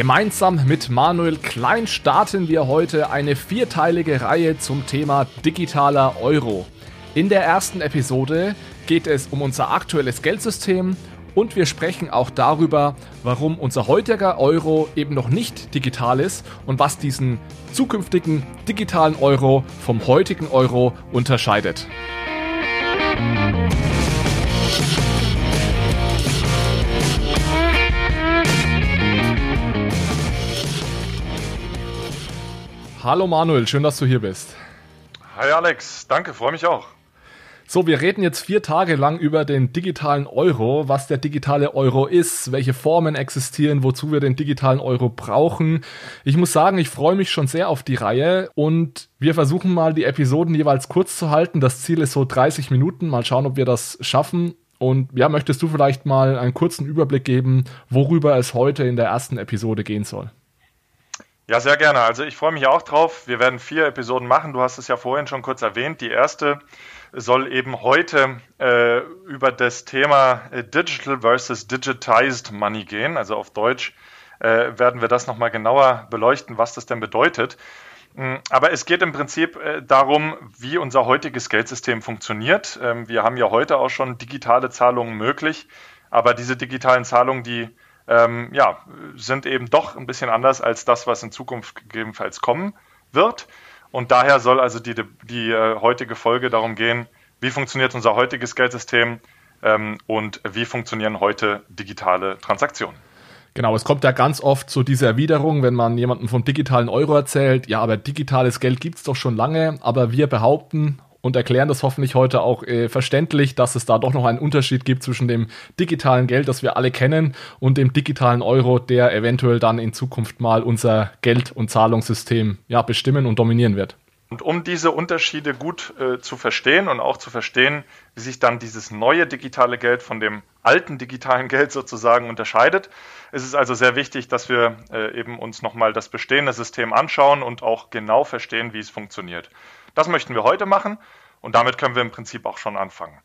Gemeinsam mit Manuel Klein starten wir heute eine vierteilige Reihe zum Thema digitaler Euro. In der ersten Episode geht es um unser aktuelles Geldsystem und wir sprechen auch darüber, warum unser heutiger Euro eben noch nicht digital ist und was diesen zukünftigen digitalen Euro vom heutigen Euro unterscheidet. Hallo Manuel, schön, dass du hier bist. Hi Alex, danke, freue mich auch. So, wir reden jetzt vier Tage lang über den digitalen Euro, was der digitale Euro ist, welche Formen existieren, wozu wir den digitalen Euro brauchen. Ich muss sagen, ich freue mich schon sehr auf die Reihe und wir versuchen mal die Episoden jeweils kurz zu halten. Das Ziel ist so 30 Minuten. Mal schauen, ob wir das schaffen. Und ja, möchtest du vielleicht mal einen kurzen Überblick geben, worüber es heute in der ersten Episode gehen soll? Ja, sehr gerne. Also ich freue mich auch drauf. Wir werden vier Episoden machen. Du hast es ja vorhin schon kurz erwähnt. Die erste soll eben heute äh, über das Thema äh, Digital versus Digitized Money gehen. Also auf Deutsch äh, werden wir das nochmal genauer beleuchten, was das denn bedeutet. Mm, aber es geht im Prinzip äh, darum, wie unser heutiges Geldsystem funktioniert. Ähm, wir haben ja heute auch schon digitale Zahlungen möglich, aber diese digitalen Zahlungen, die ähm, ja, sind eben doch ein bisschen anders als das, was in Zukunft gegebenenfalls kommen wird. Und daher soll also die, die äh, heutige Folge darum gehen, wie funktioniert unser heutiges Geldsystem ähm, und wie funktionieren heute digitale Transaktionen. Genau, es kommt ja ganz oft zu dieser Erwiderung, wenn man jemandem vom digitalen Euro erzählt, ja, aber digitales Geld gibt es doch schon lange, aber wir behaupten, und erklären das hoffentlich heute auch äh, verständlich, dass es da doch noch einen Unterschied gibt zwischen dem digitalen Geld, das wir alle kennen, und dem digitalen Euro, der eventuell dann in Zukunft mal unser Geld- und Zahlungssystem ja, bestimmen und dominieren wird. Und um diese Unterschiede gut äh, zu verstehen und auch zu verstehen, wie sich dann dieses neue digitale Geld von dem alten digitalen Geld sozusagen unterscheidet, ist es also sehr wichtig, dass wir äh, eben uns nochmal das bestehende System anschauen und auch genau verstehen, wie es funktioniert. Das möchten wir heute machen und damit können wir im Prinzip auch schon anfangen.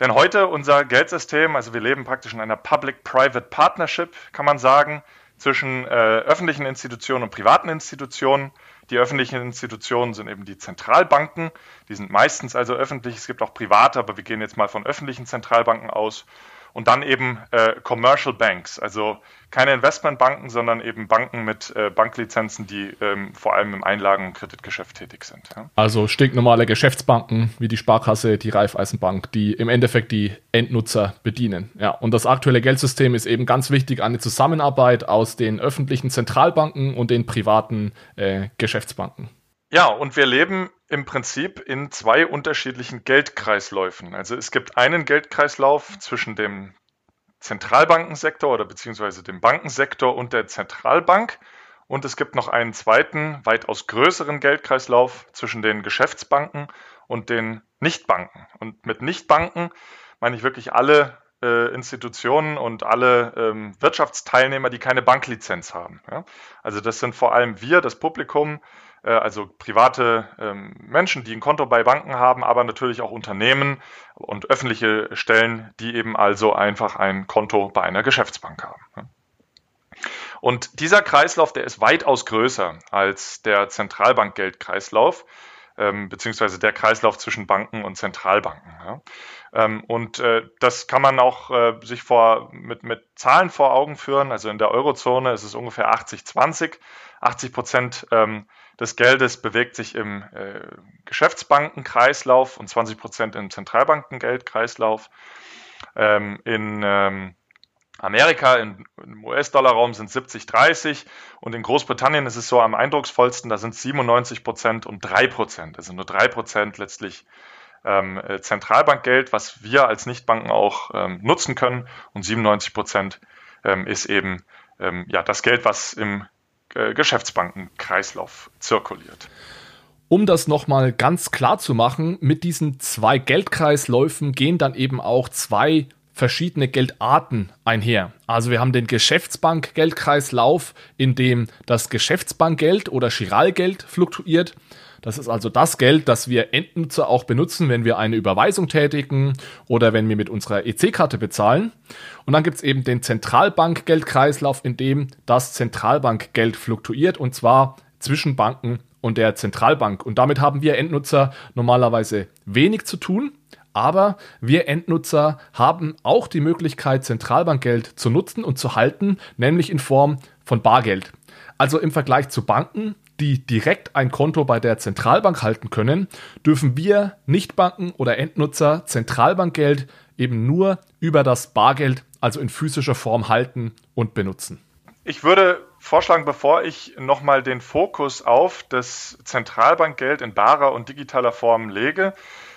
Denn heute unser Geldsystem, also wir leben praktisch in einer Public-Private Partnership, kann man sagen, zwischen äh, öffentlichen Institutionen und privaten Institutionen. Die öffentlichen Institutionen sind eben die Zentralbanken, die sind meistens also öffentlich, es gibt auch private, aber wir gehen jetzt mal von öffentlichen Zentralbanken aus und dann eben äh, Commercial Banks, also keine Investmentbanken, sondern eben Banken mit äh, Banklizenzen, die ähm, vor allem im Einlagen- und Kreditgeschäft tätig sind. Ja. Also stinknormale Geschäftsbanken wie die Sparkasse, die Raiffeisenbank, die im Endeffekt die Endnutzer bedienen. Ja, und das aktuelle Geldsystem ist eben ganz wichtig eine Zusammenarbeit aus den öffentlichen Zentralbanken und den privaten äh, Geschäftsbanken. Ja, und wir leben im Prinzip in zwei unterschiedlichen Geldkreisläufen. Also es gibt einen Geldkreislauf zwischen dem Zentralbankensektor oder beziehungsweise dem Bankensektor und der Zentralbank. Und es gibt noch einen zweiten, weitaus größeren Geldkreislauf zwischen den Geschäftsbanken und den Nichtbanken. Und mit Nichtbanken meine ich wirklich alle äh, Institutionen und alle ähm, Wirtschaftsteilnehmer, die keine Banklizenz haben. Ja? Also das sind vor allem wir, das Publikum, äh, also private ähm, Menschen, die ein Konto bei Banken haben, aber natürlich auch Unternehmen und öffentliche Stellen, die eben also einfach ein Konto bei einer Geschäftsbank haben. Und dieser Kreislauf, der ist weitaus größer als der Zentralbankgeldkreislauf, ähm, beziehungsweise der Kreislauf zwischen Banken und Zentralbanken. Ja. Ähm, und äh, das kann man auch äh, sich vor, mit, mit Zahlen vor Augen führen. Also in der Eurozone ist es ungefähr 80-20. 80 Prozent ähm, des Geldes bewegt sich im äh, Geschäftsbankenkreislauf und 20 Prozent im Zentralbankengeldkreislauf. Ähm, in ähm, Amerika, im US-Dollar-Raum sind 70, 30 und in Großbritannien ist es so am eindrucksvollsten, da sind 97 Prozent und 3 Prozent, also nur 3 Prozent letztlich ähm, äh, Zentralbankgeld, was wir als Nichtbanken auch ähm, nutzen können und 97 Prozent ähm, ist eben ähm, ja, das Geld, was im äh, Geschäftsbankenkreislauf zirkuliert. Um das nochmal ganz klar zu machen, mit diesen zwei Geldkreisläufen gehen dann eben auch zwei verschiedene Geldarten einher. Also wir haben den Geschäftsbankgeldkreislauf, in dem das Geschäftsbankgeld oder Chiralgeld fluktuiert. Das ist also das Geld, das wir Endnutzer auch benutzen, wenn wir eine Überweisung tätigen oder wenn wir mit unserer EC-Karte bezahlen. Und dann gibt es eben den Zentralbankgeldkreislauf, in dem das Zentralbankgeld fluktuiert und zwar zwischen Banken und der Zentralbank. Und damit haben wir Endnutzer normalerweise wenig zu tun. Aber wir Endnutzer haben auch die Möglichkeit, Zentralbankgeld zu nutzen und zu halten, nämlich in Form von Bargeld. Also im Vergleich zu Banken, die direkt ein Konto bei der Zentralbank halten können, dürfen wir Nichtbanken oder Endnutzer Zentralbankgeld eben nur über das Bargeld, also in physischer Form halten und benutzen. Ich würde vorschlagen, bevor ich nochmal den Fokus auf das Zentralbankgeld in barer und digitaler Form lege,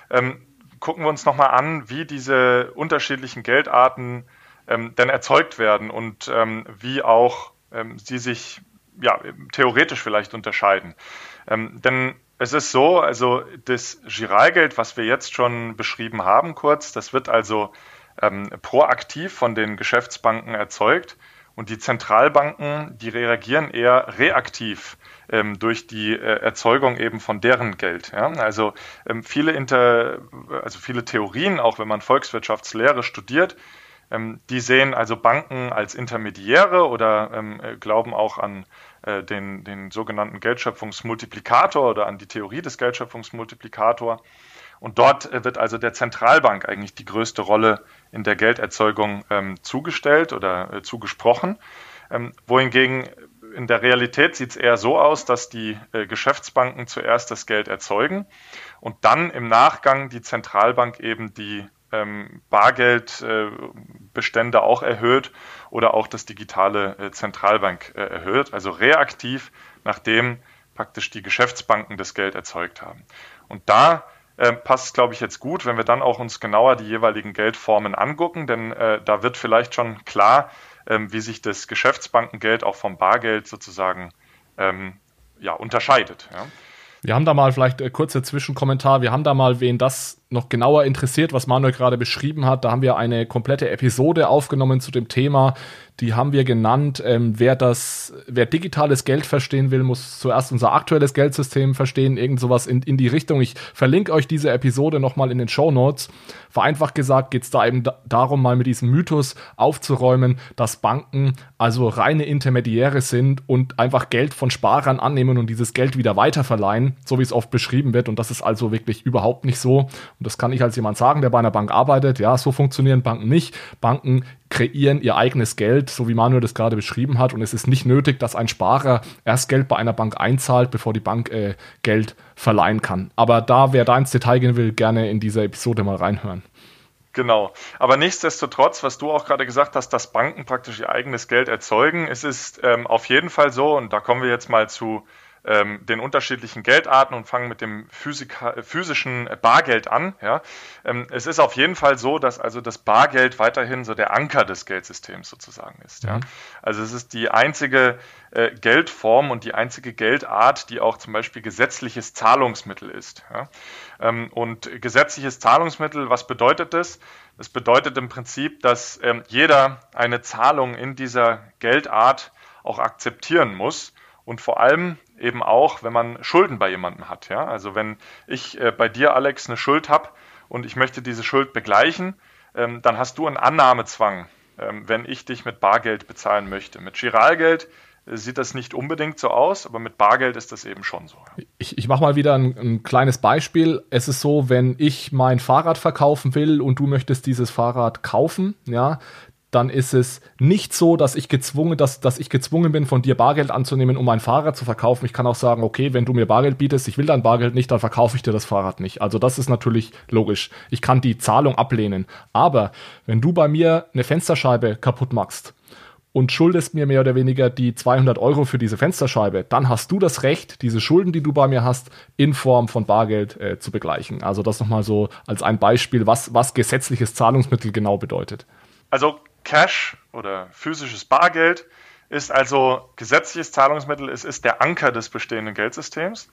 ähm, gucken wir uns nochmal an, wie diese unterschiedlichen Geldarten ähm, denn erzeugt werden und ähm, wie auch ähm, sie sich ja, theoretisch vielleicht unterscheiden. Ähm, denn es ist so, also das Giralgeld, was wir jetzt schon beschrieben haben, kurz, das wird also ähm, proaktiv von den Geschäftsbanken erzeugt und die Zentralbanken, die reagieren eher reaktiv ähm, durch die äh, Erzeugung eben von deren Geld. Ja? Also ähm, viele Inter, also viele Theorien, auch wenn man Volkswirtschaftslehre studiert, ähm, die sehen also Banken als Intermediäre oder ähm, äh, glauben auch an äh, den, den sogenannten Geldschöpfungsmultiplikator oder an die Theorie des Geldschöpfungsmultiplikator. Und dort äh, wird also der Zentralbank eigentlich die größte Rolle in der Gelderzeugung ähm, zugestellt oder äh, zugesprochen. Ähm, wohingegen in der Realität sieht es eher so aus, dass die äh, Geschäftsbanken zuerst das Geld erzeugen und dann im Nachgang die Zentralbank eben die ähm, Bargeldbestände äh, auch erhöht oder auch das digitale äh, Zentralbank äh, erhöht, also reaktiv, nachdem praktisch die Geschäftsbanken das Geld erzeugt haben. Und da äh, passt glaube ich, jetzt gut, wenn wir dann auch uns genauer die jeweiligen Geldformen angucken, denn äh, da wird vielleicht schon klar, ähm, wie sich das Geschäftsbankengeld auch vom Bargeld sozusagen ähm, ja, unterscheidet. Ja. Wir haben da mal vielleicht äh, kurzer Zwischenkommentar. Wir haben da mal, wen das noch genauer interessiert, was Manuel gerade beschrieben hat, da haben wir eine komplette Episode aufgenommen zu dem Thema. Die haben wir genannt. Ähm, wer das, wer digitales Geld verstehen will, muss zuerst unser aktuelles Geldsystem verstehen, irgend sowas in, in die Richtung. Ich verlinke euch diese Episode nochmal in den Show Notes. Vereinfacht gesagt geht es da eben da, darum, mal mit diesem Mythos aufzuräumen, dass Banken also reine Intermediäre sind und einfach Geld von Sparern annehmen und dieses Geld wieder weiterverleihen, so wie es oft beschrieben wird. Und das ist also wirklich überhaupt nicht so. Und das kann ich als jemand sagen, der bei einer Bank arbeitet. Ja, so funktionieren Banken nicht. Banken kreieren ihr eigenes Geld, so wie Manuel das gerade beschrieben hat. Und es ist nicht nötig, dass ein Sparer erst Geld bei einer Bank einzahlt, bevor die Bank äh, Geld verleihen kann. Aber da, wer da ins Detail gehen will, gerne in dieser Episode mal reinhören. Genau. Aber nichtsdestotrotz, was du auch gerade gesagt hast, dass Banken praktisch ihr eigenes Geld erzeugen, es ist ähm, auf jeden Fall so, und da kommen wir jetzt mal zu ähm, den unterschiedlichen Geldarten und fangen mit dem Physika, physischen Bargeld an. Ja. Ähm, es ist auf jeden Fall so, dass also das Bargeld weiterhin so der Anker des Geldsystems sozusagen ist. Ja. Mhm. Also es ist die einzige äh, Geldform und die einzige Geldart, die auch zum Beispiel gesetzliches Zahlungsmittel ist. Ja. Ähm, und gesetzliches Zahlungsmittel, was bedeutet das? Das bedeutet im Prinzip, dass ähm, jeder eine Zahlung in dieser Geldart auch akzeptieren muss und vor allem eben auch, wenn man Schulden bei jemandem hat. Ja? Also wenn ich äh, bei dir, Alex, eine Schuld habe und ich möchte diese Schuld begleichen, ähm, dann hast du einen Annahmezwang, ähm, wenn ich dich mit Bargeld bezahlen möchte. Mit Giralgeld äh, sieht das nicht unbedingt so aus, aber mit Bargeld ist das eben schon so. Ich, ich mache mal wieder ein, ein, kleines Beispiel. Es ist so, wenn ich mein Fahrrad verkaufen will und du möchtest dieses Fahrrad kaufen, ja, dann ist es nicht so, dass ich gezwungen, dass, dass ich gezwungen bin, von dir Bargeld anzunehmen, um mein Fahrrad zu verkaufen. Ich kann auch sagen, okay, wenn du mir Bargeld bietest, ich will dein Bargeld nicht, dann verkaufe ich dir das Fahrrad nicht. Also das ist natürlich logisch. Ich kann die Zahlung ablehnen. Aber wenn du bei mir eine Fensterscheibe kaputt machst und schuldest mir mehr oder weniger die 200 Euro für diese Fensterscheibe, dann hast du das Recht, diese Schulden, die du bei mir hast, in Form von Bargeld äh, zu begleichen. Also das nochmal so als ein Beispiel, was, was gesetzliches Zahlungsmittel genau bedeutet. Also Cash oder physisches Bargeld ist also gesetzliches Zahlungsmittel, es ist der Anker des bestehenden Geldsystems.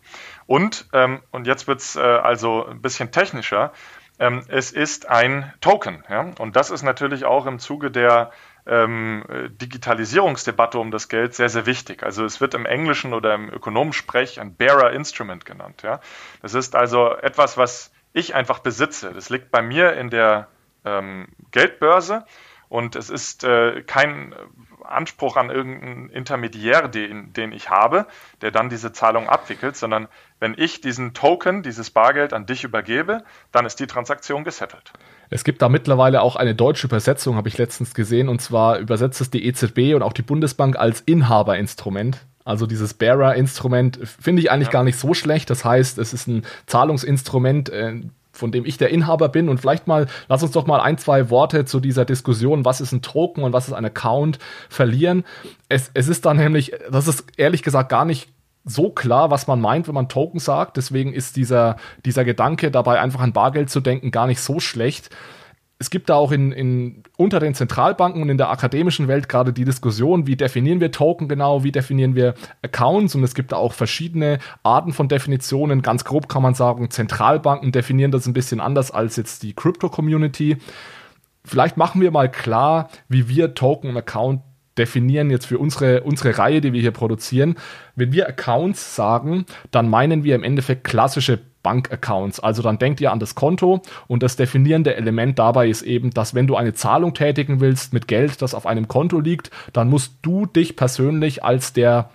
Und, ähm, und jetzt wird es äh, also ein bisschen technischer, ähm, es ist ein Token. Ja? Und das ist natürlich auch im Zuge der ähm, Digitalisierungsdebatte um das Geld sehr, sehr wichtig. Also es wird im Englischen oder im Ökonomensprech ein Bearer Instrument genannt. Ja? Das ist also etwas, was ich einfach besitze. Das liegt bei mir in der ähm, Geldbörse und es ist äh, kein Anspruch an irgendeinen Intermediär, den, den ich habe, der dann diese Zahlung abwickelt, sondern wenn ich diesen Token, dieses Bargeld an dich übergebe, dann ist die Transaktion gesettelt. Es gibt da mittlerweile auch eine deutsche Übersetzung, habe ich letztens gesehen, und zwar übersetzt es die EZB und auch die Bundesbank als Inhaberinstrument. Also dieses Bearer-Instrument finde ich eigentlich ja. gar nicht so schlecht. Das heißt, es ist ein Zahlungsinstrument, äh, von dem ich der Inhaber bin. Und vielleicht mal, lass uns doch mal ein, zwei Worte zu dieser Diskussion, was ist ein Token und was ist ein Account, verlieren. Es, es ist dann nämlich, das ist ehrlich gesagt gar nicht so klar, was man meint, wenn man Token sagt. Deswegen ist dieser, dieser Gedanke dabei, einfach an Bargeld zu denken, gar nicht so schlecht. Es gibt da auch in, in, unter den Zentralbanken und in der akademischen Welt gerade die Diskussion, wie definieren wir Token genau, wie definieren wir Accounts und es gibt da auch verschiedene Arten von Definitionen. Ganz grob kann man sagen, Zentralbanken definieren das ein bisschen anders als jetzt die Crypto-Community. Vielleicht machen wir mal klar, wie wir Token und Account definieren jetzt für unsere, unsere Reihe, die wir hier produzieren. Wenn wir Accounts sagen, dann meinen wir im Endeffekt klassische Bankaccounts. Also dann denkt ihr an das Konto und das definierende Element dabei ist eben, dass wenn du eine Zahlung tätigen willst mit Geld, das auf einem Konto liegt, dann musst du dich persönlich als der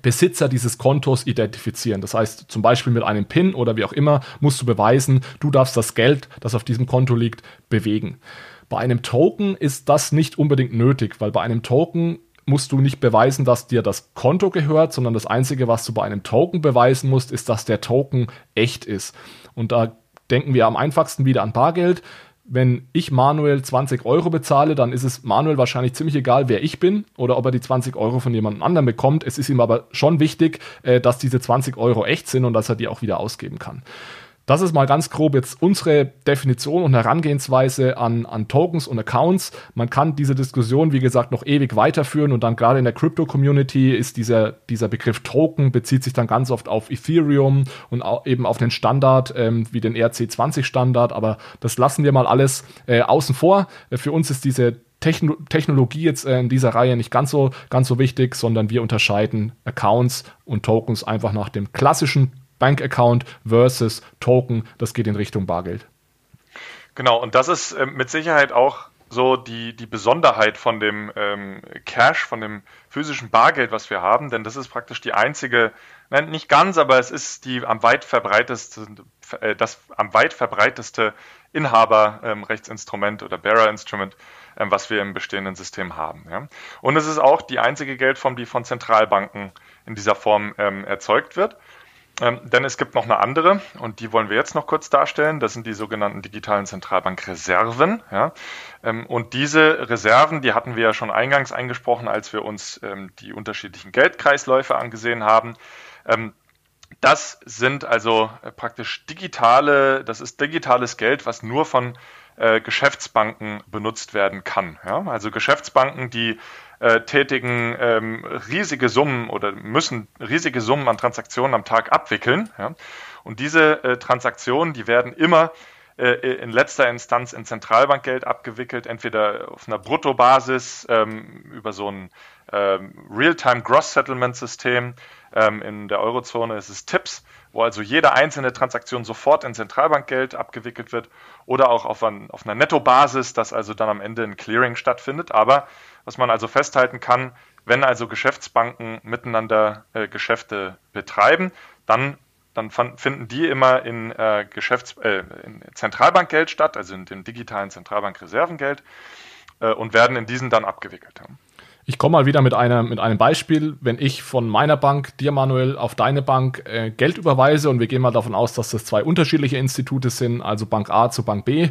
Besitzer dieses Kontos identifizieren. Das heißt, zum Beispiel mit einem PIN oder wie auch immer musst du beweisen, du darfst das Geld, das auf diesem Konto liegt, bewegen. Bei einem Token ist das nicht unbedingt nötig, weil bei einem Token musst du nicht beweisen, dass dir das Konto gehört, sondern das Einzige, was du bei einem Token beweisen musst, ist, dass der Token echt ist. Und da denken wir am einfachsten wieder an Bargeld. Wenn ich Manuel 20 Euro bezahle, dann ist es Manuel wahrscheinlich ziemlich egal, wer ich bin oder ob er die 20 Euro von jemand anderem bekommt. Es ist ihm aber schon wichtig, äh, dass diese 20 Euro echt sind und dass er die auch wieder ausgeben kann. Das ist mal ganz grob jetzt unsere Definition und Herangehensweise an, an Tokens und Accounts. Man kann diese Diskussion, wie gesagt, noch ewig weiterführen und dann gerade in der Crypto-Community ist dieser, dieser Begriff Token bezieht sich dann ganz oft auf Ethereum und eben auf den Standard ähm, wie den ERC20-Standard, aber das lassen wir mal alles äh, außen vor. Äh, für uns ist diese Techno Technologie jetzt äh, in dieser Reihe nicht ganz so, ganz so wichtig, sondern wir unterscheiden Accounts und Tokens einfach nach dem klassischen Bankaccount versus Token, das geht in Richtung Bargeld. Genau, und das ist äh, mit Sicherheit auch so die, die Besonderheit von dem ähm, Cash, von dem physischen Bargeld, was wir haben, denn das ist praktisch die einzige, nein, nicht ganz, aber es ist die am weit verbreiteste, äh, das am weit verbreiteste Inhaberrechtsinstrument ähm, oder Bearer-Instrument, ähm, was wir im bestehenden System haben. Ja? Und es ist auch die einzige Geldform, die von Zentralbanken in dieser Form ähm, erzeugt wird. Ähm, denn es gibt noch eine andere und die wollen wir jetzt noch kurz darstellen. Das sind die sogenannten digitalen Zentralbankreserven. Ja. Ähm, und diese Reserven, die hatten wir ja schon eingangs eingesprochen, als wir uns ähm, die unterschiedlichen Geldkreisläufe angesehen haben. Ähm, das sind also äh, praktisch digitale, das ist digitales Geld, was nur von äh, Geschäftsbanken benutzt werden kann. Ja? Also Geschäftsbanken, die äh, tätigen ähm, riesige Summen oder müssen riesige Summen an Transaktionen am Tag abwickeln. Ja? Und diese äh, Transaktionen, die werden immer äh, in letzter Instanz in Zentralbankgeld abgewickelt, entweder auf einer Bruttobasis ähm, über so ein ähm, Real-Time Gross Settlement System. Ähm, in der Eurozone ist es TIPS, wo also jede einzelne Transaktion sofort in Zentralbankgeld abgewickelt wird oder auch auf, ein, auf einer Nettobasis, dass also dann am Ende ein Clearing stattfindet. Aber was man also festhalten kann, wenn also Geschäftsbanken miteinander äh, Geschäfte betreiben, dann, dann finden die immer in, äh, Geschäfts-, äh, in Zentralbankgeld statt, also in dem digitalen Zentralbankreservengeld äh, und werden in diesen dann abgewickelt. Ich komme mal wieder mit, einer, mit einem Beispiel. Wenn ich von meiner Bank dir, Manuel, auf deine Bank äh, Geld überweise und wir gehen mal davon aus, dass das zwei unterschiedliche Institute sind, also Bank A zu Bank B,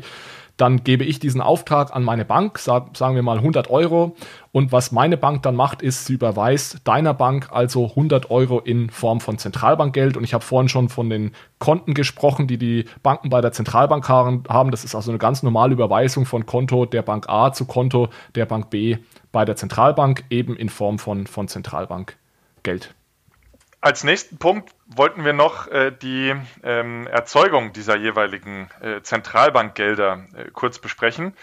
dann gebe ich diesen Auftrag an meine Bank, sagen wir mal 100 Euro. Und was meine Bank dann macht, ist, sie überweist deiner Bank also 100 Euro in Form von Zentralbankgeld. Und ich habe vorhin schon von den Konten gesprochen, die die Banken bei der Zentralbank haben. Das ist also eine ganz normale Überweisung von Konto der Bank A zu Konto der Bank B bei der Zentralbank, eben in Form von, von Zentralbankgeld. Als nächsten Punkt wollten wir noch äh, die ähm, Erzeugung dieser jeweiligen äh, Zentralbankgelder äh, kurz besprechen.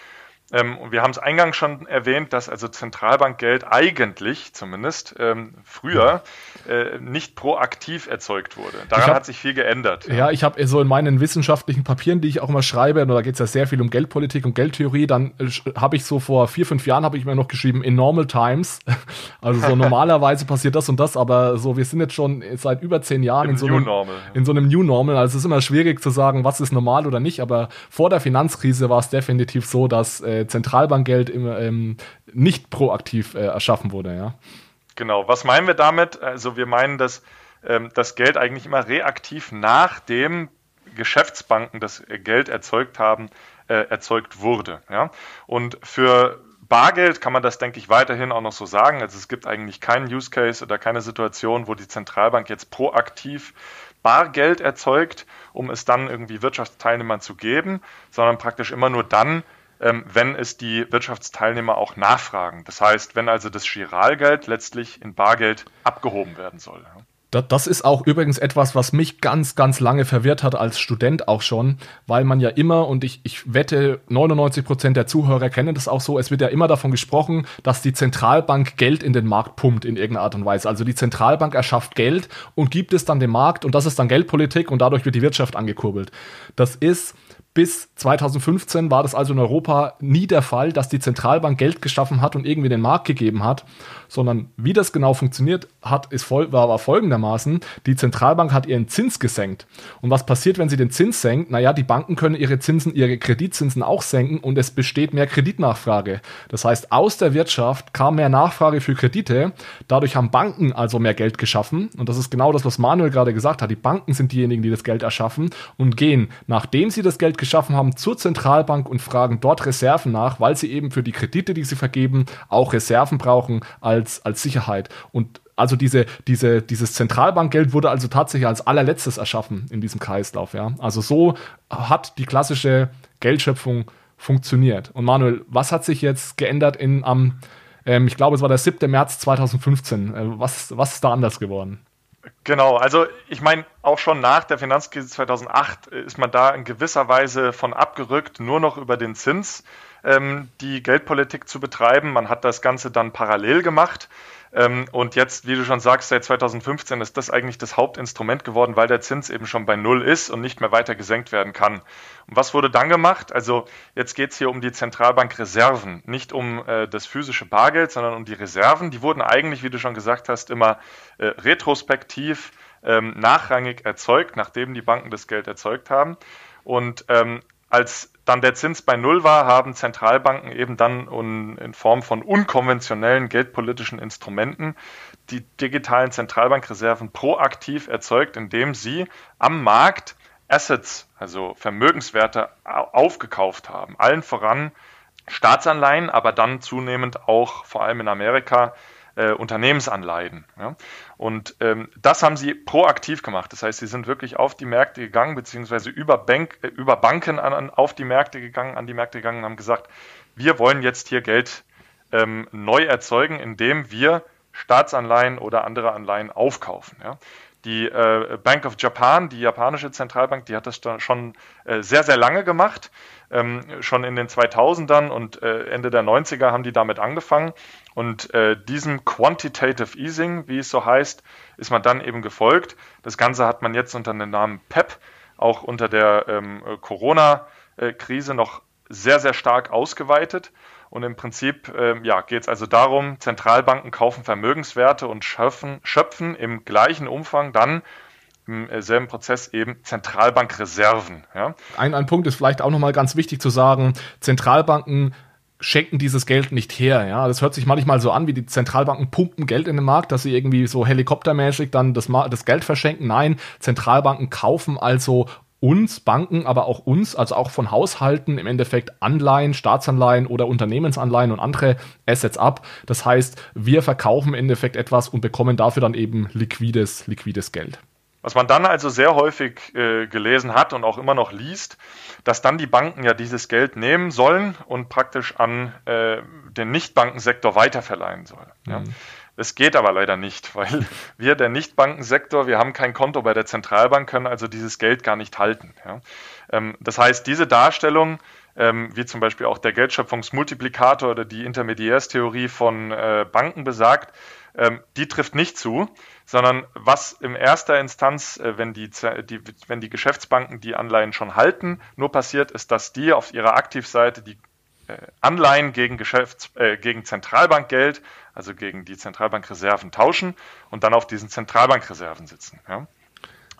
Ähm, und wir haben es eingangs schon erwähnt, dass also Zentralbankgeld eigentlich zumindest ähm, früher äh, nicht proaktiv erzeugt wurde. Daran hab, hat sich viel geändert. Ja, ja ich habe so in meinen wissenschaftlichen Papieren, die ich auch immer schreibe, und da geht es ja sehr viel um Geldpolitik und Geldtheorie, dann äh, habe ich so vor vier, fünf Jahren habe ich mir noch geschrieben, in normal times. Also so normalerweise passiert das und das, aber so, wir sind jetzt schon seit über zehn Jahren in so, einem, in so einem New Normal. Also es ist immer schwierig zu sagen, was ist normal oder nicht, aber vor der Finanzkrise war es definitiv so, dass äh, Zentralbankgeld im, ähm, nicht proaktiv äh, erschaffen wurde, ja. Genau, was meinen wir damit? Also wir meinen, dass ähm, das Geld eigentlich immer reaktiv nachdem Geschäftsbanken das Geld erzeugt haben, äh, erzeugt wurde. Ja? Und für Bargeld kann man das, denke ich, weiterhin auch noch so sagen. Also es gibt eigentlich keinen Use Case oder keine Situation, wo die Zentralbank jetzt proaktiv Bargeld erzeugt, um es dann irgendwie Wirtschaftsteilnehmern zu geben, sondern praktisch immer nur dann, wenn es die Wirtschaftsteilnehmer auch nachfragen. Das heißt, wenn also das Giralgeld letztlich in Bargeld abgehoben werden soll. Das ist auch übrigens etwas, was mich ganz, ganz lange verwirrt hat als Student auch schon, weil man ja immer, und ich, ich wette, 99 Prozent der Zuhörer kennen das auch so, es wird ja immer davon gesprochen, dass die Zentralbank Geld in den Markt pumpt in irgendeiner Art und Weise. Also die Zentralbank erschafft Geld und gibt es dann dem Markt und das ist dann Geldpolitik und dadurch wird die Wirtschaft angekurbelt. Das ist bis 2015 war das also in Europa nie der Fall, dass die Zentralbank Geld geschaffen hat und irgendwie den Markt gegeben hat, sondern wie das genau funktioniert hat, ist voll, war, war folgendermaßen, die Zentralbank hat ihren Zins gesenkt. Und was passiert, wenn sie den Zins senkt? Naja, die Banken können ihre Zinsen, ihre Kreditzinsen auch senken und es besteht mehr Kreditnachfrage. Das heißt, aus der Wirtschaft kam mehr Nachfrage für Kredite, dadurch haben Banken also mehr Geld geschaffen und das ist genau das, was Manuel gerade gesagt hat. Die Banken sind diejenigen, die das Geld erschaffen und gehen, nachdem sie das Geld geschaffen geschaffen haben zur Zentralbank und fragen dort Reserven nach, weil sie eben für die Kredite, die sie vergeben, auch Reserven brauchen als, als Sicherheit. Und also diese, diese, dieses Zentralbankgeld wurde also tatsächlich als allerletztes erschaffen in diesem Kreislauf. Ja? Also so hat die klassische Geldschöpfung funktioniert. Und Manuel, was hat sich jetzt geändert in am, ähm, ich glaube, es war der 7. März 2015. Äh, was, was ist da anders geworden? Genau, also ich meine, auch schon nach der Finanzkrise 2008 ist man da in gewisser Weise von abgerückt, nur noch über den Zins ähm, die Geldpolitik zu betreiben. Man hat das Ganze dann parallel gemacht. Ähm, und jetzt, wie du schon sagst, seit 2015 ist das eigentlich das Hauptinstrument geworden, weil der Zins eben schon bei Null ist und nicht mehr weiter gesenkt werden kann. Und was wurde dann gemacht? Also jetzt geht es hier um die Zentralbankreserven, nicht um äh, das physische Bargeld, sondern um die Reserven. Die wurden eigentlich, wie du schon gesagt hast, immer äh, retrospektiv ähm, nachrangig erzeugt, nachdem die Banken das Geld erzeugt haben. Und ähm, als dann der Zins bei Null war, haben Zentralbanken eben dann in Form von unkonventionellen geldpolitischen Instrumenten die digitalen Zentralbankreserven proaktiv erzeugt, indem sie am Markt Assets, also Vermögenswerte, aufgekauft haben. Allen voran Staatsanleihen, aber dann zunehmend auch vor allem in Amerika äh, Unternehmensanleihen. Ja? Und ähm, das haben sie proaktiv gemacht. Das heißt, sie sind wirklich auf die Märkte gegangen, beziehungsweise über, Bank, äh, über Banken an, an, auf die Märkte gegangen, an die Märkte gegangen und haben gesagt, wir wollen jetzt hier Geld ähm, neu erzeugen, indem wir Staatsanleihen oder andere Anleihen aufkaufen. Ja? Die äh, Bank of Japan, die japanische Zentralbank, die hat das schon äh, sehr, sehr lange gemacht. Ähm, schon in den 2000ern und äh, Ende der 90er haben die damit angefangen. Und äh, diesem Quantitative Easing, wie es so heißt, ist man dann eben gefolgt. Das Ganze hat man jetzt unter dem Namen PEP, auch unter der ähm, Corona-Krise noch sehr, sehr stark ausgeweitet. Und im Prinzip äh, ja, geht es also darum, Zentralbanken kaufen Vermögenswerte und schöpfen, schöpfen im gleichen Umfang dann im selben Prozess eben Zentralbankreserven. Ja. Ein, ein Punkt ist vielleicht auch nochmal ganz wichtig zu sagen, Zentralbanken schenken dieses Geld nicht her. Ja, das hört sich manchmal so an, wie die Zentralbanken pumpen Geld in den Markt, dass sie irgendwie so helikoptermäßig dann das, das Geld verschenken. Nein, Zentralbanken kaufen also uns Banken, aber auch uns, also auch von Haushalten im Endeffekt Anleihen, Staatsanleihen oder Unternehmensanleihen und andere Assets ab. Das heißt, wir verkaufen im Endeffekt etwas und bekommen dafür dann eben liquides, liquides Geld. Was man dann also sehr häufig äh, gelesen hat und auch immer noch liest, dass dann die Banken ja dieses Geld nehmen sollen und praktisch an äh, den Nichtbankensektor weiterverleihen sollen. Mhm. Ja. Es geht aber leider nicht, weil wir, der Nichtbankensektor, wir haben kein Konto bei der Zentralbank, können also dieses Geld gar nicht halten. Ja. Ähm, das heißt, diese Darstellung ähm, wie zum Beispiel auch der Geldschöpfungsmultiplikator oder die Intermediärstheorie von äh, Banken besagt, ähm, die trifft nicht zu, sondern was in erster Instanz, äh, wenn, die, die, wenn die Geschäftsbanken die Anleihen schon halten, nur passiert, ist, dass die auf ihrer Aktivseite die äh, Anleihen gegen, Geschäfts-, äh, gegen Zentralbankgeld, also gegen die Zentralbankreserven tauschen und dann auf diesen Zentralbankreserven sitzen. Ja.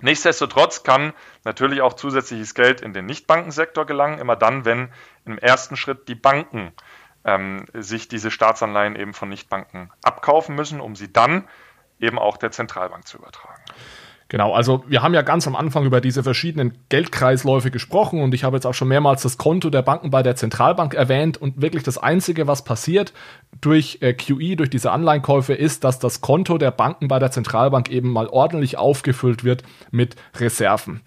Nichtsdestotrotz kann natürlich auch zusätzliches Geld in den Nichtbankensektor gelangen, immer dann, wenn im ersten Schritt die Banken ähm, sich diese Staatsanleihen eben von Nichtbanken abkaufen müssen, um sie dann eben auch der Zentralbank zu übertragen. Genau, also wir haben ja ganz am Anfang über diese verschiedenen Geldkreisläufe gesprochen und ich habe jetzt auch schon mehrmals das Konto der Banken bei der Zentralbank erwähnt und wirklich das Einzige, was passiert durch äh, QE, durch diese Anleihenkäufe, ist, dass das Konto der Banken bei der Zentralbank eben mal ordentlich aufgefüllt wird mit Reserven.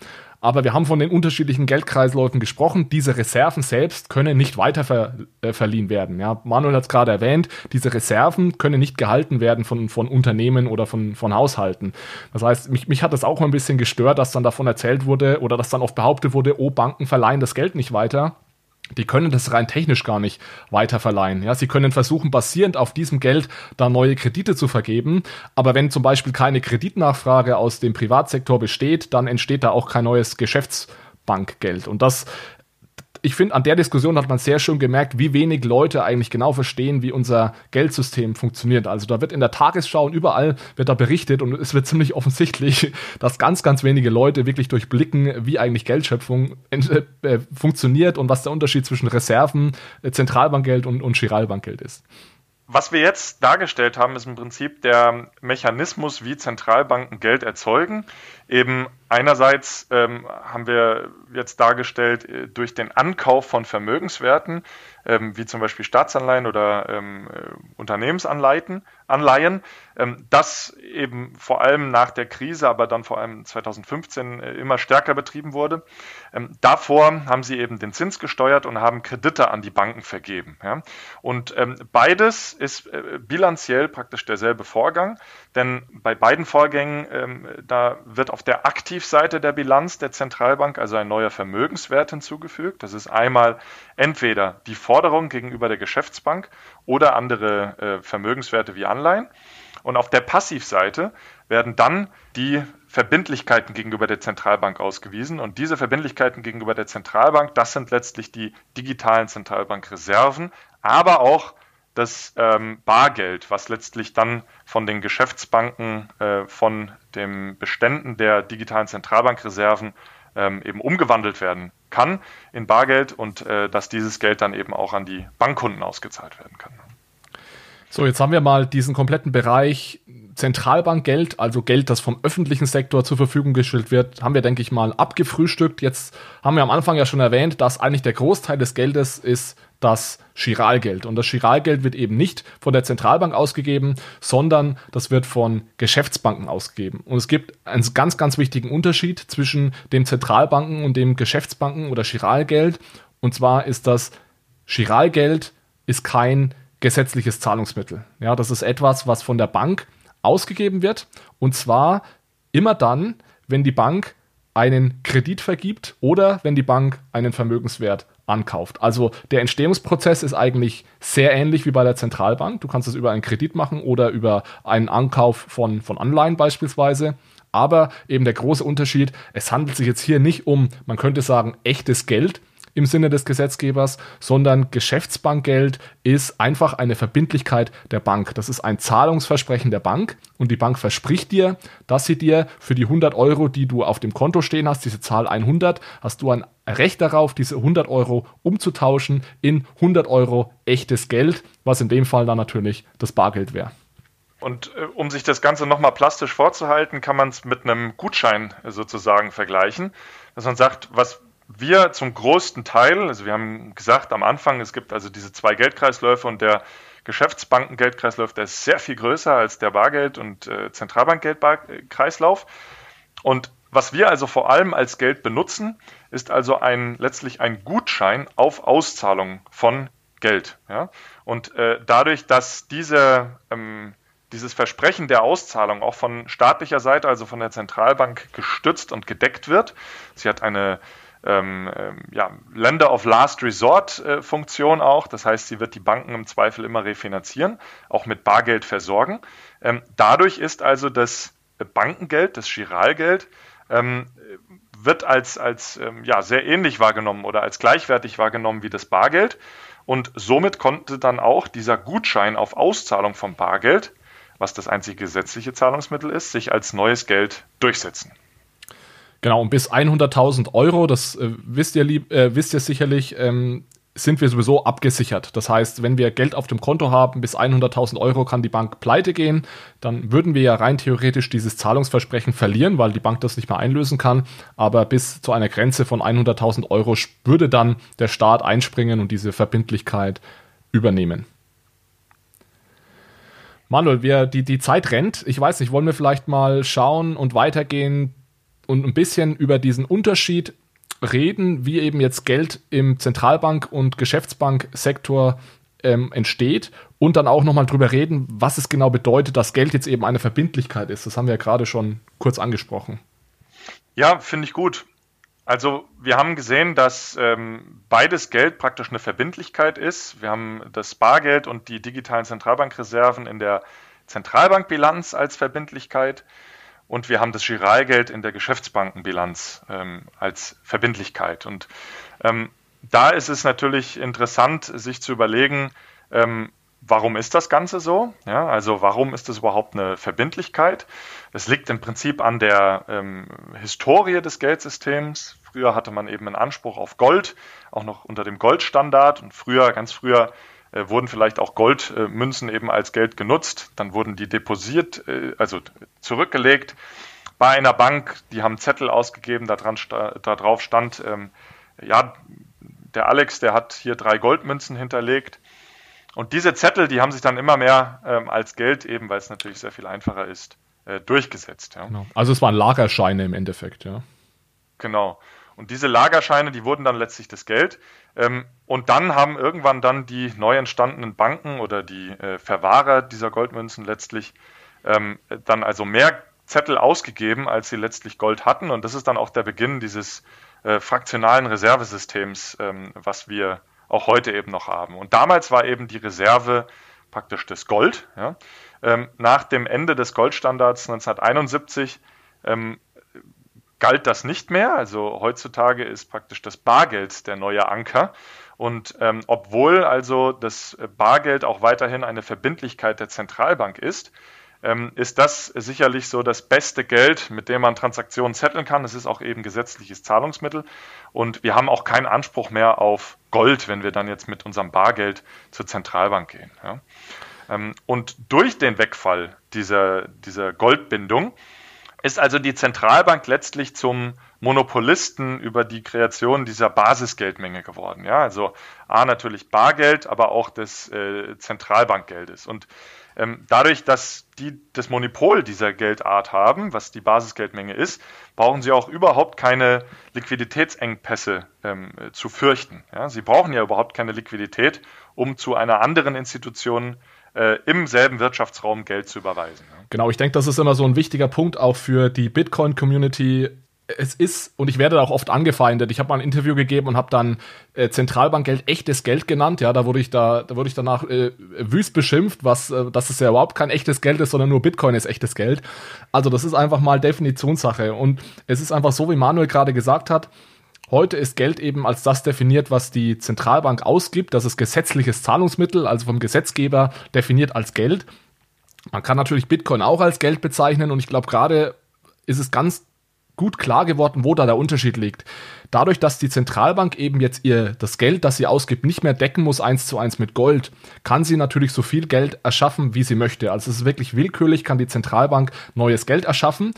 Aber wir haben von den unterschiedlichen Geldkreisläufen gesprochen. Diese Reserven selbst können nicht weiter ver äh, verliehen werden. Ja, Manuel hat es gerade erwähnt, diese Reserven können nicht gehalten werden von, von Unternehmen oder von, von Haushalten. Das heißt, mich, mich hat das auch ein bisschen gestört, dass dann davon erzählt wurde oder dass dann oft behauptet wurde, oh, Banken verleihen das Geld nicht weiter die können das rein technisch gar nicht weiterverleihen. Ja, sie können versuchen, basierend auf diesem Geld da neue Kredite zu vergeben. Aber wenn zum Beispiel keine Kreditnachfrage aus dem Privatsektor besteht, dann entsteht da auch kein neues Geschäftsbankgeld. Und das ich finde, an der Diskussion hat man sehr schön gemerkt, wie wenig Leute eigentlich genau verstehen, wie unser Geldsystem funktioniert. Also da wird in der Tagesschau und überall wird da berichtet und es wird ziemlich offensichtlich, dass ganz, ganz wenige Leute wirklich durchblicken, wie eigentlich Geldschöpfung äh, funktioniert und was der Unterschied zwischen Reserven, äh, Zentralbankgeld und, und Giralbankgeld ist. Was wir jetzt dargestellt haben, ist im Prinzip der Mechanismus, wie Zentralbanken Geld erzeugen. Eben einerseits ähm, haben wir jetzt dargestellt äh, durch den Ankauf von Vermögenswerten, ähm, wie zum Beispiel Staatsanleihen oder ähm, äh, Unternehmensanleihen, Anleihen, ähm, das eben vor allem nach der Krise, aber dann vor allem 2015 äh, immer stärker betrieben wurde. Ähm, davor haben sie eben den Zins gesteuert und haben Kredite an die Banken vergeben. Ja? Und ähm, beides ist äh, bilanziell praktisch derselbe Vorgang, denn bei beiden Vorgängen, ähm, da wird auf der Aktivseite der Bilanz der Zentralbank also ein neuer Vermögenswert hinzugefügt. Das ist einmal entweder die Forderung gegenüber der Geschäftsbank oder andere äh, Vermögenswerte wie Anleihen. Und auf der Passivseite werden dann die Verbindlichkeiten gegenüber der Zentralbank ausgewiesen. Und diese Verbindlichkeiten gegenüber der Zentralbank, das sind letztlich die digitalen Zentralbankreserven, aber auch das ähm, Bargeld, was letztlich dann von den Geschäftsbanken, äh, von den Beständen der digitalen Zentralbankreserven ähm, eben umgewandelt werden kann in Bargeld und äh, dass dieses Geld dann eben auch an die Bankkunden ausgezahlt werden kann. So, jetzt haben wir mal diesen kompletten Bereich Zentralbankgeld, also Geld, das vom öffentlichen Sektor zur Verfügung gestellt wird, haben wir, denke ich mal, abgefrühstückt. Jetzt haben wir am Anfang ja schon erwähnt, dass eigentlich der Großteil des Geldes ist das Giralgeld. Und das Giralgeld wird eben nicht von der Zentralbank ausgegeben, sondern das wird von Geschäftsbanken ausgegeben. Und es gibt einen ganz, ganz wichtigen Unterschied zwischen dem Zentralbanken und dem Geschäftsbanken oder Giralgeld. Und zwar ist das Giralgeld ist kein gesetzliches Zahlungsmittel. Ja, das ist etwas, was von der Bank ausgegeben wird und zwar immer dann, wenn die Bank einen Kredit vergibt oder wenn die Bank einen Vermögenswert ankauft. Also der Entstehungsprozess ist eigentlich sehr ähnlich wie bei der Zentralbank. Du kannst es über einen Kredit machen oder über einen Ankauf von, von Anleihen beispielsweise. Aber eben der große Unterschied, es handelt sich jetzt hier nicht um, man könnte sagen, echtes Geld, im Sinne des Gesetzgebers, sondern Geschäftsbankgeld ist einfach eine Verbindlichkeit der Bank. Das ist ein Zahlungsversprechen der Bank und die Bank verspricht dir, dass sie dir für die 100 Euro, die du auf dem Konto stehen hast, diese Zahl 100, hast du ein Recht darauf, diese 100 Euro umzutauschen in 100 Euro echtes Geld, was in dem Fall dann natürlich das Bargeld wäre. Und äh, um sich das Ganze nochmal plastisch vorzuhalten, kann man es mit einem Gutschein sozusagen vergleichen. Dass man sagt, was wir zum größten Teil, also wir haben gesagt am Anfang, es gibt also diese zwei Geldkreisläufe und der Geschäftsbankengeldkreislauf, der ist sehr viel größer als der Bargeld- und äh, Zentralbankgeldkreislauf. Und was wir also vor allem als Geld benutzen, ist also ein, letztlich ein Gutschein auf Auszahlung von Geld. Ja? Und äh, dadurch, dass diese, ähm, dieses Versprechen der Auszahlung auch von staatlicher Seite, also von der Zentralbank gestützt und gedeckt wird, sie hat eine ähm, ähm, ja, Lender of Last Resort äh, Funktion auch. Das heißt, sie wird die Banken im Zweifel immer refinanzieren, auch mit Bargeld versorgen. Ähm, dadurch ist also das Bankengeld, das Giralgeld, ähm, wird als, als ähm, ja, sehr ähnlich wahrgenommen oder als gleichwertig wahrgenommen wie das Bargeld. Und somit konnte dann auch dieser Gutschein auf Auszahlung vom Bargeld, was das einzige gesetzliche Zahlungsmittel ist, sich als neues Geld durchsetzen. Genau, und bis 100.000 Euro, das äh, wisst, ihr lieb, äh, wisst ihr sicherlich, ähm, sind wir sowieso abgesichert. Das heißt, wenn wir Geld auf dem Konto haben, bis 100.000 Euro kann die Bank pleite gehen, dann würden wir ja rein theoretisch dieses Zahlungsversprechen verlieren, weil die Bank das nicht mehr einlösen kann. Aber bis zu einer Grenze von 100.000 Euro würde dann der Staat einspringen und diese Verbindlichkeit übernehmen. Manuel, wir, die, die Zeit rennt. Ich weiß nicht, wollen wir vielleicht mal schauen und weitergehen und ein bisschen über diesen Unterschied reden, wie eben jetzt Geld im Zentralbank- und Geschäftsbanksektor ähm, entsteht und dann auch nochmal drüber reden, was es genau bedeutet, dass Geld jetzt eben eine Verbindlichkeit ist. Das haben wir ja gerade schon kurz angesprochen. Ja, finde ich gut. Also wir haben gesehen, dass ähm, beides Geld praktisch eine Verbindlichkeit ist. Wir haben das Bargeld und die digitalen Zentralbankreserven in der Zentralbankbilanz als Verbindlichkeit und wir haben das Giralgeld in der Geschäftsbankenbilanz ähm, als Verbindlichkeit. Und ähm, da ist es natürlich interessant, sich zu überlegen, ähm, warum ist das Ganze so? Ja, also warum ist das überhaupt eine Verbindlichkeit? Das liegt im Prinzip an der ähm, Historie des Geldsystems. Früher hatte man eben einen Anspruch auf Gold, auch noch unter dem Goldstandard. Und früher, ganz früher, äh, wurden vielleicht auch Goldmünzen eben als Geld genutzt. Dann wurden die deposiert, äh, also zurückgelegt bei einer Bank. Die haben Zettel ausgegeben, da, dran, da drauf stand, ähm, ja, der Alex, der hat hier drei Goldmünzen hinterlegt. Und diese Zettel, die haben sich dann immer mehr ähm, als Geld, eben weil es natürlich sehr viel einfacher ist, äh, durchgesetzt. Ja. Genau. Also es waren Lagerscheine im Endeffekt, ja. Genau. Und diese Lagerscheine, die wurden dann letztlich das Geld. Ähm, und dann haben irgendwann dann die neu entstandenen Banken oder die äh, Verwahrer dieser Goldmünzen letztlich ähm, dann also mehr Zettel ausgegeben, als sie letztlich Gold hatten. Und das ist dann auch der Beginn dieses äh, fraktionalen Reservesystems, ähm, was wir auch heute eben noch haben. Und damals war eben die Reserve praktisch das Gold. Ja. nach dem Ende des Goldstandards 1971 galt das nicht mehr. Also heutzutage ist praktisch das Bargeld der neue Anker. Und ähm, obwohl also das Bargeld auch weiterhin eine Verbindlichkeit der Zentralbank ist, ähm, ist das sicherlich so das beste Geld, mit dem man Transaktionen zetteln kann. Es ist auch eben gesetzliches Zahlungsmittel. Und wir haben auch keinen Anspruch mehr auf Gold, wenn wir dann jetzt mit unserem Bargeld zur Zentralbank gehen. Ja. Ähm, und durch den Wegfall dieser, dieser Goldbindung ist also die Zentralbank letztlich zum Monopolisten über die Kreation dieser Basisgeldmenge geworden. Ja, also A natürlich Bargeld, aber auch des äh, Zentralbankgeldes. Und ähm, dadurch, dass die das Monopol dieser Geldart haben, was die Basisgeldmenge ist, brauchen sie auch überhaupt keine Liquiditätsengpässe ähm, zu fürchten. Ja, sie brauchen ja überhaupt keine Liquidität, um zu einer anderen Institution äh, im selben Wirtschaftsraum Geld zu überweisen. Ja. Genau, ich denke, das ist immer so ein wichtiger Punkt auch für die Bitcoin-Community. Es ist, und ich werde auch oft angefeindet. Ich habe mal ein Interview gegeben und habe dann äh, Zentralbankgeld echtes Geld genannt. Ja, da wurde ich da, da wurde ich danach äh, wüst beschimpft, was, äh, dass es ja überhaupt kein echtes Geld ist, sondern nur Bitcoin ist echtes Geld. Also das ist einfach mal Definitionssache. Und es ist einfach so, wie Manuel gerade gesagt hat, Heute ist Geld eben als das definiert, was die Zentralbank ausgibt. Das ist gesetzliches Zahlungsmittel, also vom Gesetzgeber definiert als Geld. Man kann natürlich Bitcoin auch als Geld bezeichnen und ich glaube, gerade ist es ganz gut klar geworden, wo da der Unterschied liegt. Dadurch, dass die Zentralbank eben jetzt ihr das Geld, das sie ausgibt, nicht mehr decken muss eins zu eins mit Gold, kann sie natürlich so viel Geld erschaffen, wie sie möchte. Also es ist wirklich willkürlich, kann die Zentralbank neues Geld erschaffen.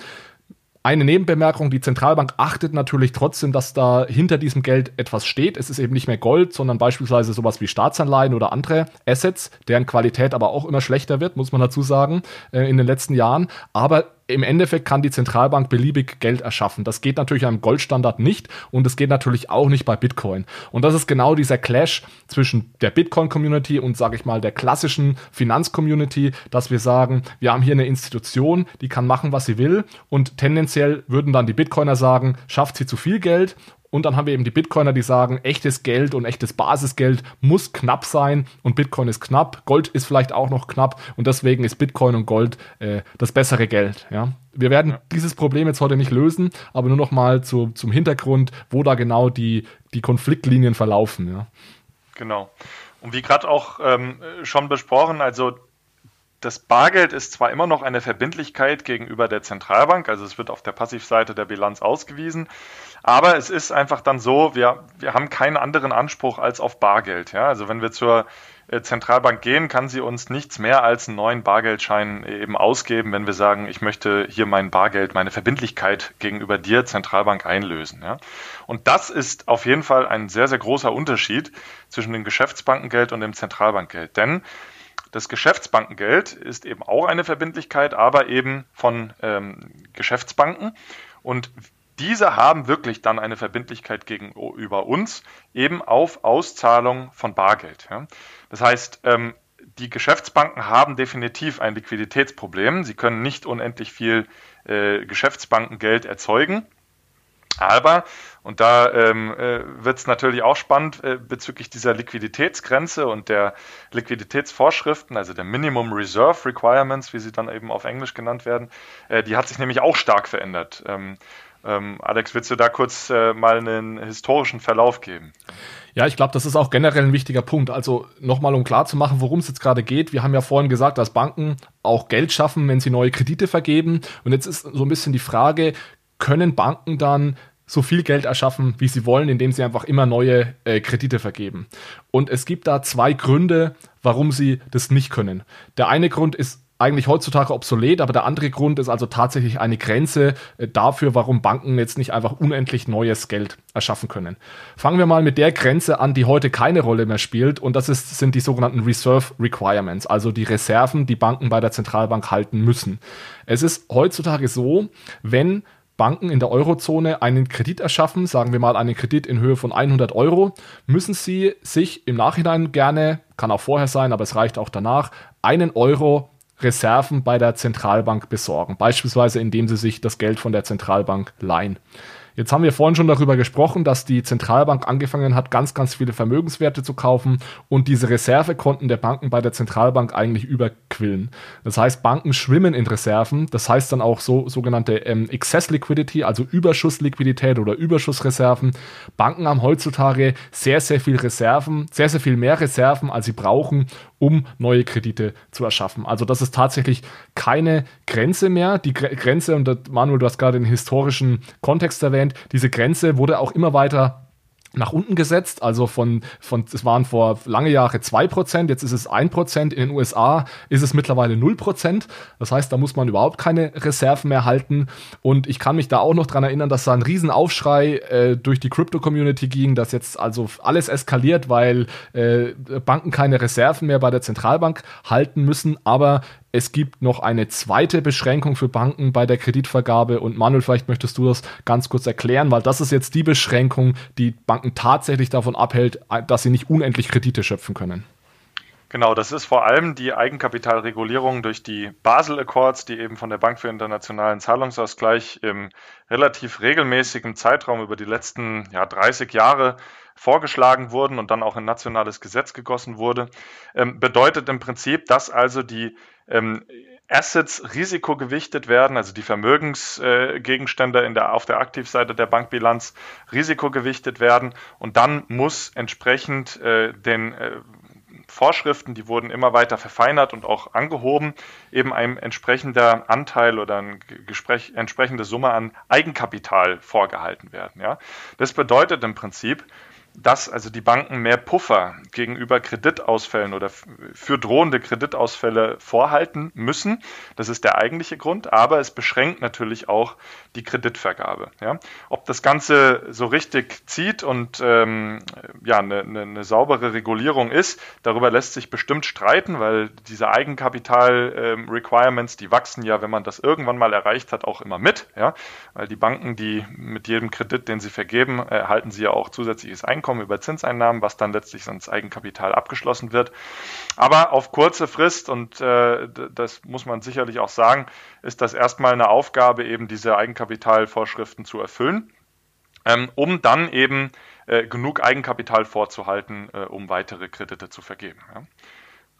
Eine Nebenbemerkung, die Zentralbank achtet natürlich trotzdem, dass da hinter diesem Geld etwas steht. Es ist eben nicht mehr Gold, sondern beispielsweise sowas wie Staatsanleihen oder andere Assets, deren Qualität aber auch immer schlechter wird, muss man dazu sagen, äh, in den letzten Jahren. Aber im Endeffekt kann die Zentralbank beliebig Geld erschaffen. Das geht natürlich am Goldstandard nicht und es geht natürlich auch nicht bei Bitcoin. Und das ist genau dieser Clash zwischen der Bitcoin-Community und, sage ich mal, der klassischen Finanz-Community, dass wir sagen, wir haben hier eine Institution, die kann machen, was sie will und tendenziell würden dann die Bitcoiner sagen, schafft sie zu viel Geld Und dann haben wir eben die Bitcoiner, die sagen, echtes Geld und echtes Basisgeld muss knapp sein und Bitcoin ist knapp. Gold ist vielleicht auch noch knapp und deswegen ist Bitcoin und Gold äh, das bessere Geld. Ja? Wir werden ja. dieses Problem jetzt heute nicht lösen, aber nur noch mal zu, zum Hintergrund, wo da genau die, die Konfliktlinien verlaufen. Ja? Genau. Und wie gerade auch ähm, schon besprochen, also das Bargeld ist zwar immer noch eine Verbindlichkeit gegenüber der Zentralbank, also es wird auf der Passivseite der Bilanz ausgewiesen, aber es ist einfach dann so, wir, wir haben keinen anderen Anspruch als auf Bargeld. Ja? Also wenn wir zur äh, Zentralbank gehen, kann sie uns nichts mehr als einen neuen Bargeldschein eben ausgeben, wenn wir sagen, ich möchte hier mein Bargeld, meine Verbindlichkeit gegenüber dir, Zentralbank, einlösen. Ja? Und das ist auf jeden Fall ein sehr, sehr großer Unterschied zwischen dem Geschäftsbankengeld und dem Zentralbankgeld. Denn das Geschäftsbankengeld ist eben auch eine Verbindlichkeit, aber eben von ähm, Geschäftsbanken. Und diese haben wirklich dann eine Verbindlichkeit gegenüber uns, eben auf Auszahlung von Bargeld. Ja. Das heißt, ähm, die Geschäftsbanken haben definitiv ein Liquiditätsproblem. Sie können nicht unendlich viel äh, Geschäftsbankengeld erzeugen. Aber, und da ähm, äh, wird es natürlich auch spannend äh, bezüglich dieser Liquiditätsgrenze und der Liquiditätsvorschriften, also der Minimum Reserve Requirements, wie sie dann eben auf Englisch genannt werden, äh, die hat sich nämlich auch stark verändert. Ähm, ähm, Alex, willst du da kurz äh, mal einen historischen Verlauf geben? Ja, ich glaube, das ist auch generell ein wichtiger Punkt. Also nochmal, um klarzumachen, worum es jetzt gerade geht. Wir haben ja vorhin gesagt, dass Banken auch Geld schaffen, wenn sie neue Kredite vergeben. Und jetzt ist so ein bisschen die Frage, können Banken dann so viel Geld erschaffen, wie sie wollen, indem sie einfach immer neue äh, Kredite vergeben. Und es gibt da zwei Gründe, warum sie das nicht können. Der eine Grund ist eigentlich heutzutage obsolet, aber der andere Grund ist also tatsächlich eine Grenze äh, dafür, warum Banken jetzt nicht einfach unendlich neues Geld erschaffen können. Fangen wir mal mit der Grenze an, die heute keine Rolle mehr spielt und das ist, sind die sogenannten Reserve Requirements, also die Reserven, die Banken bei der Zentralbank halten müssen. Es ist heutzutage so, wenn Banken in der Eurozone einen Kredit erschaffen, sagen wir mal einen Kredit in Höhe von 100 Euro, müssen sie sich im Nachhinein gerne, kann auch vorher sein, aber es reicht auch danach, einen Euro Reserven bei der Zentralbank besorgen, beispielsweise indem sie sich das Geld von der Zentralbank leihen. Jetzt haben wir vorhin schon darüber gesprochen, dass die Zentralbank angefangen hat, ganz, ganz viele Vermögenswerte zu kaufen und diese Reservekonten der Banken bei der Zentralbank eigentlich überquillen. Das heißt, Banken schwimmen in Reserven. Das heißt dann auch so sogenannte ähm, Excess Liquidity, also Überschussliquidität oder Überschussreserven. Banken haben heutzutage sehr, sehr viel Reserven, sehr, sehr viel mehr Reserven, als sie brauchen, um neue Kredite zu erschaffen. Also das ist tatsächlich keine Grenze mehr. Die Grenze, und Manuel, du hast gerade den historischen Kontext erwähnt, diese Grenze wurde auch immer weiter nach unten gesetzt, also von, von, es waren vor lange Jahre zwei Prozent, jetzt ist es ein Prozent. in den USA ist es mittlerweile null Prozent. Das heißt, da muss man überhaupt keine Reserven mehr halten. Und ich kann mich da auch noch dran erinnern, dass da ein Riesenaufschrei äh, durch die Crypto-Community ging, dass jetzt also alles eskaliert, weil äh, Banken keine Reserven mehr bei der Zentralbank halten müssen. Aber es gibt noch eine zweite Beschränkung für Banken bei der Kreditvergabe und Manuel, vielleicht möchtest du das ganz kurz erklären, weil das ist jetzt die Beschränkung, die Banken tatsächlich davon abhält, dass sie nicht unendlich Kredite schöpfen können. Genau, das ist vor allem die Eigenkapitalregulierung durch die Basel Accords, die eben von der Bank für internationalen Zahlungsausgleich im relativ regelmäßigen Zeitraum über die letzten ja, 30 Jahre vorgeschlagen wurden und dann auch in nationales Gesetz gegossen wurde, ähm, bedeutet im Prinzip, dass also die ähm, Assets risikogewichtet werden, also die Vermögensgegenstände äh, der, auf der Aktivseite der Bankbilanz risikogewichtet werden und dann muss entsprechend äh, den äh, Vorschriften, die wurden immer weiter verfeinert und auch angehoben, eben ein entsprechender Anteil oder eine entsprechende Summe an Eigenkapital vorgehalten werden. Ja? Das bedeutet im Prinzip, dass also die Banken mehr Puffer gegenüber Kreditausfällen oder für drohende Kreditausfälle vorhalten müssen. Das ist der eigentliche Grund, aber es beschränkt natürlich auch die Kreditvergabe. Ja. Ob das Ganze so richtig zieht und ähm, ja, eine, eine, eine, saubere Regulierung ist, darüber lässt sich bestimmt streiten, weil diese Eigenkapital-Requirements, ähm, die wachsen ja, wenn man das irgendwann mal erreicht hat, auch immer mit. Ja. Weil die Banken, die mit jedem Kredit, den sie vergeben, erhalten sie ja auch zusätzliches Einkommen Einkommen über Zinseinnahmen, was dann letztlich ins Eigenkapital abgeschlossen wird. Aber auf kurze Frist, und äh, das muss man sicherlich auch sagen, ist das erstmal eine Aufgabe, eben diese Eigenkapitalvorschriften zu erfüllen. ähm, um dann eben äh, genug Eigenkapital vorzuhalten, äh, um weitere Kredite zu vergeben. Ja.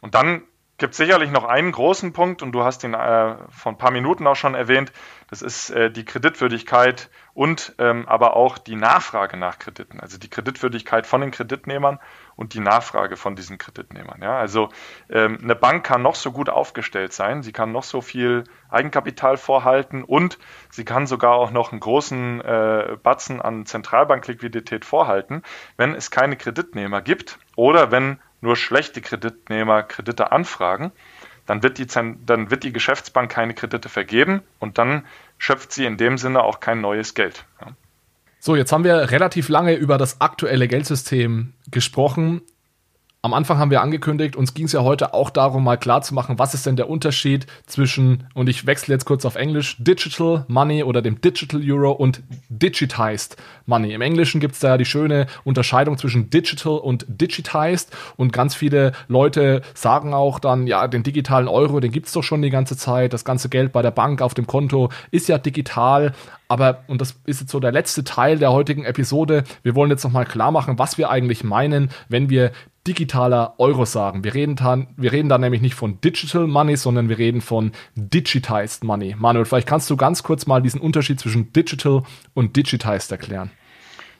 Und dann gibt sicherlich noch einen großen Punkt und du hast ihn äh, vor ein paar Minuten auch schon erwähnt. Das ist äh, die Kreditwürdigkeit und ähm, aber auch die Nachfrage nach Krediten, also die Kreditwürdigkeit von den Kreditnehmern und die Nachfrage von diesen Kreditnehmern. Ja, also ähm, eine Bank kann noch so gut aufgestellt sein, sie kann noch so viel Eigenkapital vorhalten und sie kann sogar auch noch einen großen äh, Batzen an Zentralbankliquidität vorhalten, wenn es keine Kreditnehmer gibt oder wenn nur schlechte Kreditnehmer Kredite anfragen, dann wird, die, dann wird die Geschäftsbank keine Kredite vergeben und dann schöpft sie in dem Sinne auch kein neues Geld. So, jetzt haben wir relativ lange über das aktuelle Geldsystem gesprochen. Am Anfang haben wir angekündigt, uns ging es ja heute auch darum, mal klarzumachen, was ist denn der Unterschied zwischen, und ich wechsle jetzt kurz auf Englisch, Digital Money oder dem Digital Euro und Digitized Money. Im Englischen gibt es da ja die schöne Unterscheidung zwischen Digital und Digitized. Und ganz viele Leute sagen auch dann, ja, den digitalen Euro, den gibt es doch schon die ganze Zeit, das ganze Geld bei der Bank auf dem Konto ist ja digital, aber, und das ist jetzt so der letzte Teil der heutigen Episode, wir wollen jetzt nochmal klar machen, was wir eigentlich meinen, wenn wir digitaler Euro sagen. Wir reden, dann, wir reden da nämlich nicht von Digital Money, sondern wir reden von Digitized Money. Manuel, vielleicht kannst du ganz kurz mal diesen Unterschied zwischen Digital und Digitized erklären.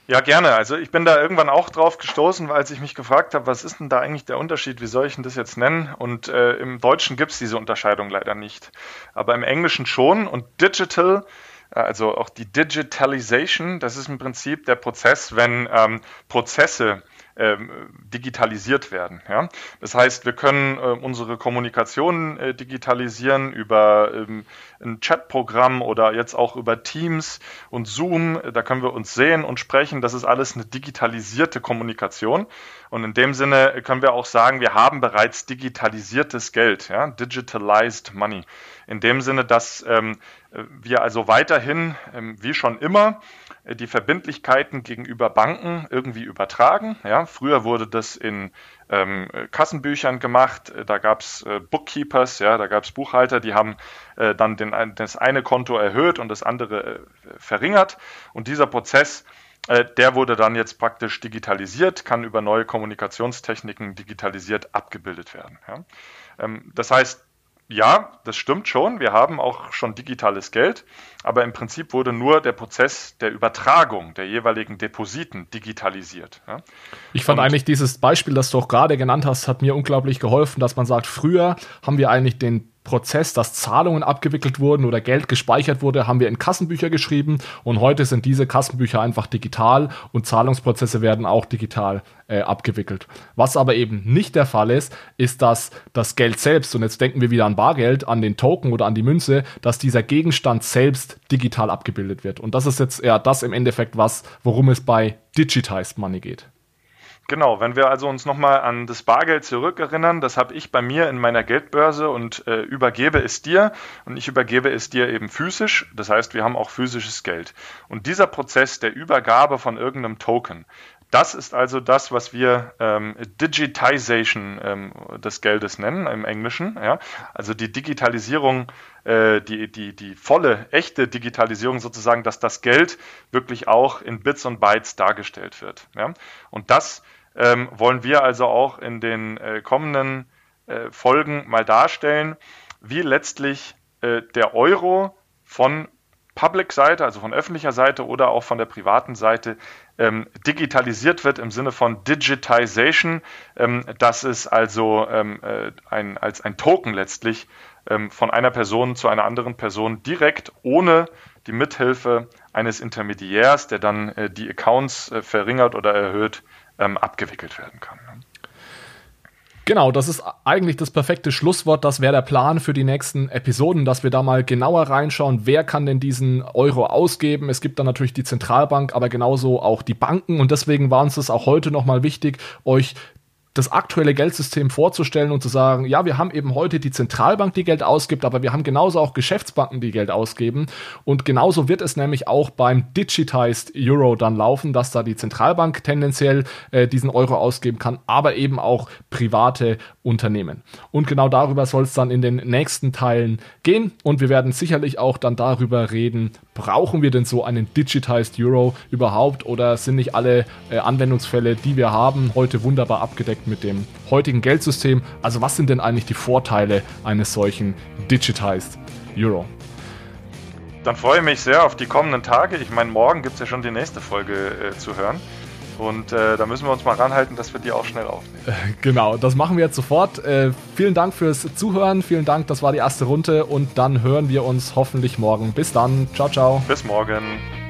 Ja, gerne. Also ich bin da irgendwann auch drauf gestoßen, als ich mich gefragt habe, was ist denn da eigentlich der Unterschied, wie soll ich denn das jetzt nennen? Und äh, im Deutschen gibt es diese Unterscheidung leider nicht. Aber im Englischen schon. Und Digital, also auch die Digitalization, das ist im Prinzip der Prozess, wenn ähm, Prozesse digitalisiert werden. Ja? Das heißt, wir können äh, unsere Kommunikation äh, digitalisieren über ähm, ein Chatprogramm oder jetzt auch über Teams und Zoom. Da können wir uns sehen und sprechen. Das ist alles eine digitalisierte Kommunikation. Und in dem Sinne können wir auch sagen, wir haben bereits digitalisiertes Geld, ja? digitalized money. In dem Sinne, dass ähm, wir also weiterhin, ähm, wie schon immer, äh, die Verbindlichkeiten gegenüber Banken irgendwie übertragen. Ja, früher wurde das in ähm, Kassenbüchern gemacht, äh, da gab es äh, Bookkeepers, ja, da gab es Buchhalter, die haben äh, dann den, das eine Konto erhöht und das andere äh, verringert. Und dieser Prozess, äh, der wurde dann jetzt praktisch digitalisiert, kann über neue Kommunikationstechniken digitalisiert abgebildet werden. Ähm, das heißt, ja, das stimmt schon. Wir haben auch schon digitales Geld, aber im Prinzip wurde nur der Prozess der Übertragung der jeweiligen Depositen digitalisiert. Ja. Ich fand Und eigentlich dieses Beispiel, das du auch gerade genannt hast, hat mir unglaublich geholfen, dass man sagt, früher haben wir eigentlich den Prozess, dass Zahlungen abgewickelt wurden oder Geld gespeichert wurde, haben wir in Kassenbücher geschrieben und heute sind diese Kassenbücher einfach digital und Zahlungsprozesse werden auch digital äh, abgewickelt. Was aber eben nicht der Fall ist, ist, dass das Geld selbst, und jetzt denken wir wieder an Bargeld, an den Token oder an die Münze, dass dieser Gegenstand selbst digital abgebildet wird. Und das ist jetzt eher das im Endeffekt, was, worum es bei Digitized Money geht. Genau, wenn wir also uns nochmal an das Bargeld zurückerinnern, das habe ich bei mir in meiner Geldbörse und äh, übergebe es dir und ich übergebe es dir eben physisch. Das heißt, wir haben auch physisches Geld. Und dieser Prozess der Übergabe von irgendeinem Token, das ist also das, was wir ähm, Digitization ähm, des Geldes nennen im Englischen. Ja? Also die Digitalisierung, äh, die, die, die volle, echte Digitalisierung sozusagen, dass das Geld wirklich auch in Bits und Bytes dargestellt wird. Ja? Und das ähm, wollen wir also auch in den äh, kommenden äh, Folgen mal darstellen, wie letztlich äh, der Euro von Public-Seite, also von öffentlicher Seite oder auch von der privaten Seite ähm, digitalisiert wird im Sinne von Digitization. Ähm, das ist also ähm, äh, ein, als ein Token letztlich ähm, von einer Person zu einer anderen Person direkt ohne die Mithilfe eines Intermediärs, der dann äh, die Accounts äh, verringert oder erhöht, ähm, abgewickelt werden kann. Ne? Genau, das ist eigentlich das perfekte Schlusswort. Das wäre der Plan für die nächsten Episoden, dass wir da mal genauer reinschauen, wer kann denn diesen Euro ausgeben. Es gibt dann natürlich die Zentralbank, aber genauso auch die Banken. Und deswegen war uns das auch heute nochmal wichtig, euch das aktuelle Geldsystem vorzustellen und zu sagen, ja, wir haben eben heute die Zentralbank, die Geld ausgibt, aber wir haben genauso auch Geschäftsbanken, die Geld ausgeben. Und genauso wird es nämlich auch beim Digitized Euro dann laufen, dass da die Zentralbank tendenziell äh, diesen Euro ausgeben kann, aber eben auch private Unternehmen. Und genau darüber soll es dann in den nächsten Teilen gehen. Und wir werden sicherlich auch dann darüber reden, brauchen wir denn so einen Digitized Euro überhaupt oder sind nicht alle äh, Anwendungsfälle, die wir haben, heute wunderbar abgedeckt mit dem heutigen Geldsystem. Also was sind denn eigentlich die Vorteile eines solchen Digitized Euro? Dann freue ich mich sehr auf die kommenden Tage. Ich meine, morgen gibt es ja schon die nächste Folge äh, zu hören. Und äh, da müssen wir uns mal ranhalten, dass wir die auch schnell aufnehmen. Äh, genau, das machen wir jetzt sofort. Äh, vielen Dank fürs Zuhören. Vielen Dank, das war die erste Runde. Und dann hören wir uns hoffentlich morgen. Bis dann. Ciao, ciao. Bis morgen.